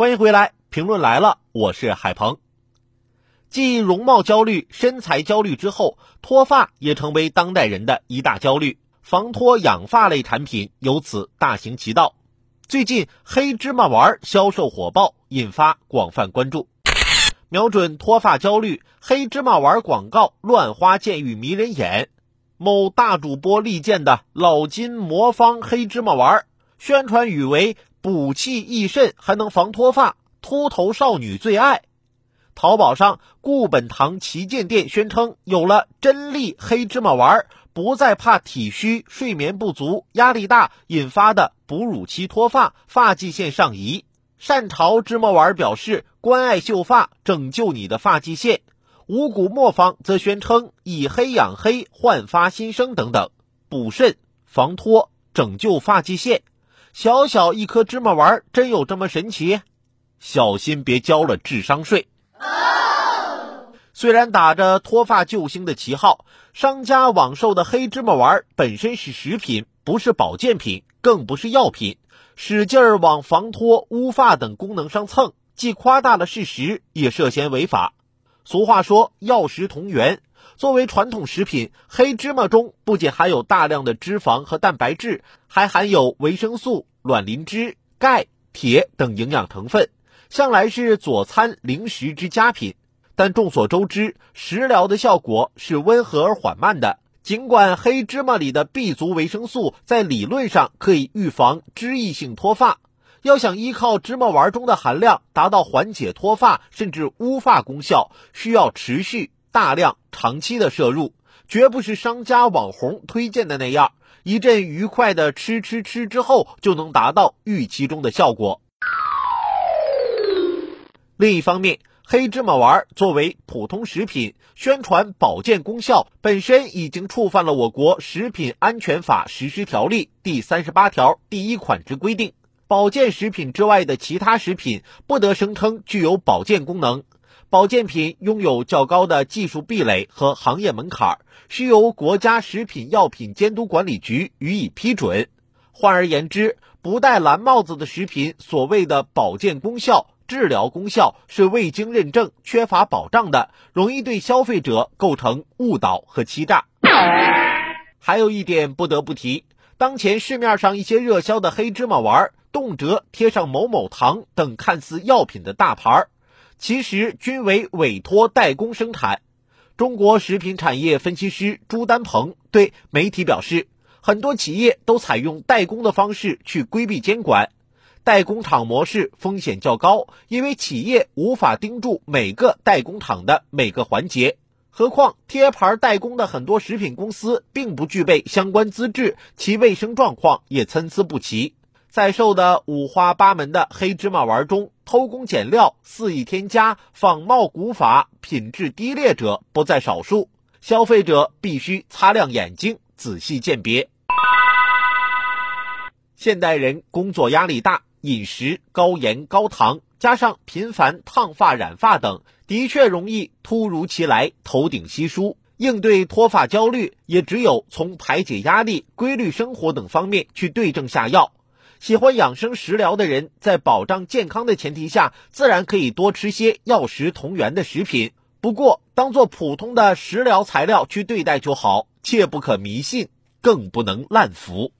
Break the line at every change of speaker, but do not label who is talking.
欢迎回来，评论来了，我是海鹏。继容貌焦虑、身材焦虑之后，脱发也成为当代人的一大焦虑，防脱养发类产品由此大行其道。最近黑芝麻丸销售火爆，引发广泛关注。瞄准脱发焦虑，黑芝麻丸广告乱花渐欲迷人眼。某大主播力荐的老金魔方黑芝麻丸，宣传语为。补气益肾，还能防脱发，秃头少女最爱。淘宝上固本堂旗舰店宣称，有了真力黑芝麻丸，不再怕体虚、睡眠不足、压力大引发的哺乳期脱发、发际线上移。善潮芝麻丸表示，关爱秀发，拯救你的发际线。五谷磨坊则宣称，以黑养黑，焕发新生等等，补肾、防脱、拯救发际线。小小一颗芝麻丸，真有这么神奇？小心别交了智商税。虽然打着脱发救星的旗号，商家网售的黑芝麻丸本身是食品，不是保健品，更不是药品，使劲儿往防脱、乌发等功能上蹭，既夸大了事实，也涉嫌违法。俗话说“药食同源”，作为传统食品，黑芝麻中不仅含有大量的脂肪和蛋白质，还含有维生素、卵磷脂、钙、铁等营养成分，向来是佐餐零食之佳品。但众所周知，食疗的效果是温和而缓慢的。尽管黑芝麻里的 B 族维生素在理论上可以预防脂溢性脱发，要想依靠芝麻丸中的含量达到缓解脱发甚至乌发功效，需要持续、大量、长期的摄入，绝不是商家网红推荐的那样，一阵愉快的吃吃吃之后就能达到预期中的效果。另一方面，黑芝麻丸作为普通食品，宣传保健功效本身已经触犯了我国食品安全法实施条例第三十八条第一款之规定：保健食品之外的其他食品不得声称具有保健功能。保健品拥有较高的技术壁垒和行业门槛，需由国家食品药品监督管理局予以批准。换而言之，不戴蓝帽子的食品，所谓的保健功效。治疗功效是未经认证、缺乏保障的，容易对消费者构成误导和欺诈。还有一点不得不提，当前市面上一些热销的黑芝麻丸，动辄贴上某某糖等看似药品的大牌儿，其实均为委托代工生产。中国食品产业分析师朱丹鹏对媒体表示，很多企业都采用代工的方式去规避监管。代工厂模式风险较高，因为企业无法盯住每个代工厂的每个环节。何况贴牌代工的很多食品公司并不具备相关资质，其卫生状况也参差不齐。在售的五花八门的黑芝麻丸中，偷工减料、肆意添加、仿冒古法、品质低劣者不在少数。消费者必须擦亮眼睛，仔细鉴别。现代人工作压力大。饮食高盐高糖，加上频繁烫发染发等，的确容易突如其来头顶稀疏。应对脱发焦虑，也只有从排解压力、规律生活等方面去对症下药。喜欢养生食疗的人，在保障健康的前提下，自然可以多吃些药食同源的食品。不过，当做普通的食疗材料去对待就好，切不可迷信，更不能滥服。